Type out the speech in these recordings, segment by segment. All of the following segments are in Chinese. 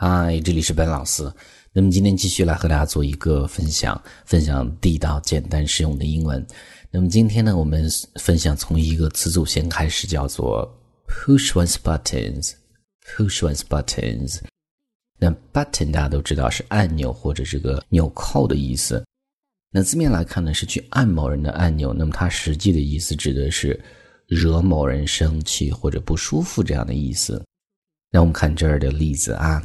嗨，这里是本老师。那么今天继续来和大家做一个分享，分享地道、简单、实用的英文。那么今天呢，我们分享从一个词组先开始，叫做 push one's buttons。push one's buttons。那 button 大家都知道是按钮或者这个纽扣的意思。那字面来看呢，是去按某人的按钮。那么它实际的意思指的是惹某人生气或者不舒服这样的意思。那我们看这儿的例子啊。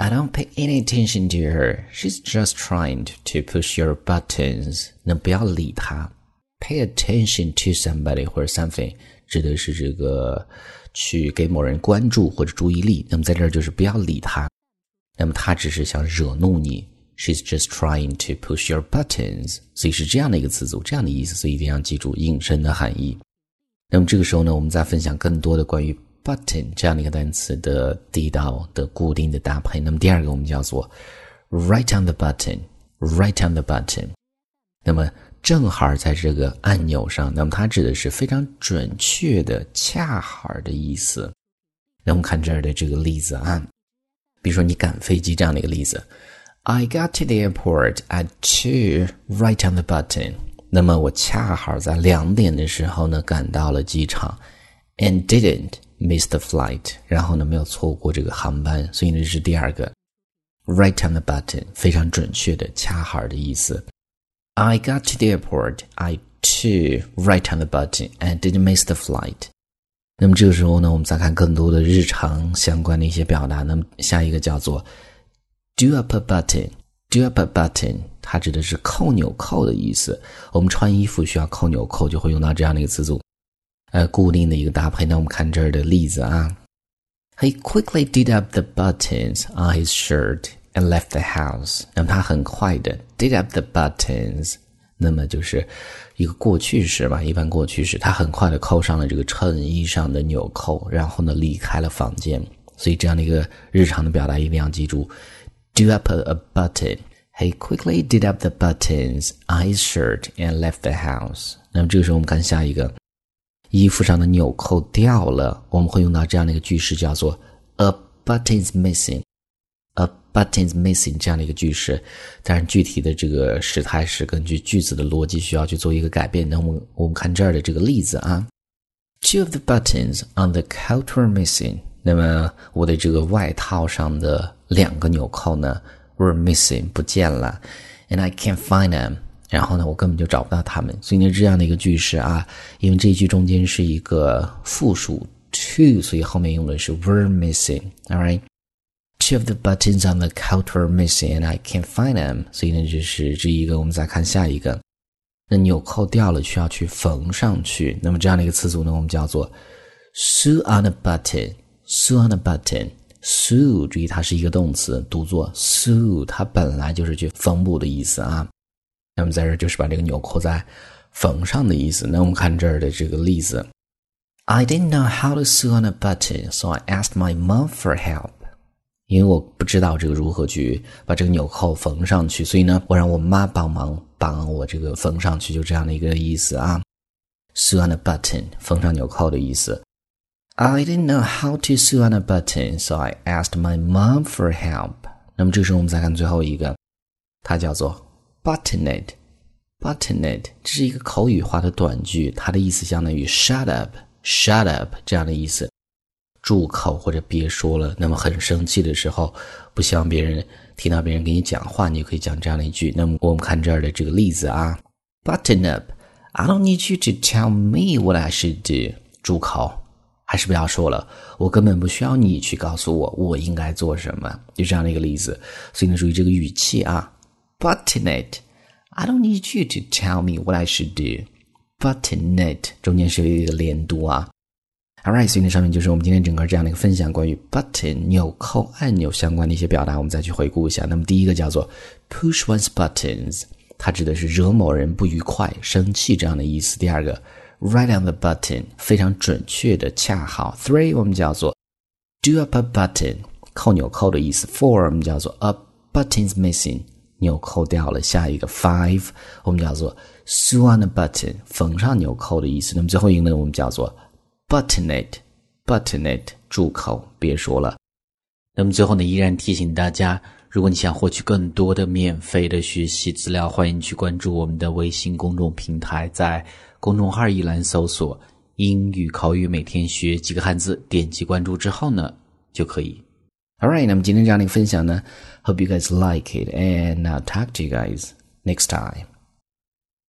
I don't pay any attention to her. She's just trying to push your buttons. 那不要理她。Pay attention to somebody 或者 something 指的是这个去给某人关注或者注意力。那么在这儿就是不要理他。那么他只是想惹怒你。She's just trying to push your buttons。所以是这样的一个词组，这样的意思。所以一定要记住引申的含义。那么这个时候呢，我们再分享更多的关于 button 这样的一个单词的地道的固定的搭配。那么第二个我们叫做 right on the button，right on the button。那么正好在这个按钮上，那么它指的是非常准确的、恰好的意思。那我们看这儿的这个例子啊，比如说你赶飞机这样的一个例子，I got to the airport at two, right on the button。那么我恰好在两点的时候呢赶到了机场，and didn't。Miss the flight，然后呢没有错过这个航班，所以呢这是第二个 right on the button，非常准确的恰好的意思。I got to the airport. I too right on the button and didn't miss the flight. 那么这个时候呢，我们再看更多的日常相关的一些表达。那么下一个叫做 do up a button. Do up a button，它指的是扣纽扣的意思。我们穿衣服需要扣纽扣，就会用到这样的一个词组。呃固定的一个搭配。那我们看这儿的例子啊，He quickly did up the buttons on his shirt and left the house。那么他很快的 did up the buttons，那么就是一个过去式嘛，一般过去式。他很快的扣上了这个衬衣上的纽扣，然后呢离开了房间。所以这样的一个日常的表达一定要记住，do up a, a button。He quickly did up the buttons on his shirt and left the house。那么这个时候我们看下一个。衣服上的纽扣掉了，我们会用到这样的一个句式，叫做 "A button's missing." "A button's missing" 这样的一个句式，但是具体的这个时态是根据句子的逻辑需要去做一个改变。那我们我们看这儿的这个例子啊，Two of the buttons on the coat were missing。那么我的这个外套上的两个纽扣呢，were missing 不见了，and I can't find them。然后呢，我根本就找不到他们，所以呢，这样的一个句式啊，因为这一句中间是一个复数 two，所以后面用的是 were missing。All right, two of the buttons on the counter missing, and I can't find them。所以呢，这是这一个。我们再看下一个，那纽扣掉了，需要去缝上去。那么这样的一个词组呢，我们叫做 sew on a button。sew on a button。sew，注意它是一个动词，读作 sew，它本来就是去缝补的意思啊。那么在这就是把这个纽扣再缝上的意思。那我们看这儿的这个例子：I didn't know how to sew on a button, so I asked my mom for help. 因为我不知道这个如何去把这个纽扣缝上去，所以呢，我让我妈帮忙帮我这个缝上去，就这样的一个意思啊。Sew on a button，缝上纽扣的意思。I didn't know how to sew on a button, so I asked my mom for help. 那么这时候我们再看最后一个，它叫做。Button it, button it，这是一个口语化的短句，它的意思相当于 shut up, shut up 这样的意思，住口或者别说了。那么很生气的时候，不希望别人听到别人给你讲话，你就可以讲这样的一句。那么我们看这儿的这个例子啊，Button up, I don't need you to tell me what I should do。住口，还是不要说了，我根本不需要你去告诉我我应该做什么。就这样的一个例子，所以呢，注意这个语气啊。Button it. I don't need you to tell me what I should do. Button it 中间是有一个连读啊。Alright，所以呢上面就是我们今天整个这样的一个分享，关于 button 纽扣按钮相关的一些表达，我们再去回顾一下。那么第一个叫做 push one's buttons，它指的是惹某人不愉快、生气这样的意思。第二个 right on the button，非常准确的、恰好。Three 我们叫做 do up a button，扣纽扣的意思。Four 我们叫做 a button's missing。 纽扣掉了，下一个 five 我们叫做 sew on a button，缝上纽扣的意思。那么最后一个呢，我们叫做 button it，button it，住口，别说了。那么最后呢，依然提醒大家，如果你想获取更多的免费的学习资料，欢迎去关注我们的微信公众平台，在公众号一栏搜索“英语口语每天学几个汉字”，点击关注之后呢，就可以。Alright，那么今天这样的一个分享呢，Hope you guys like it and I'll talk to you guys next time.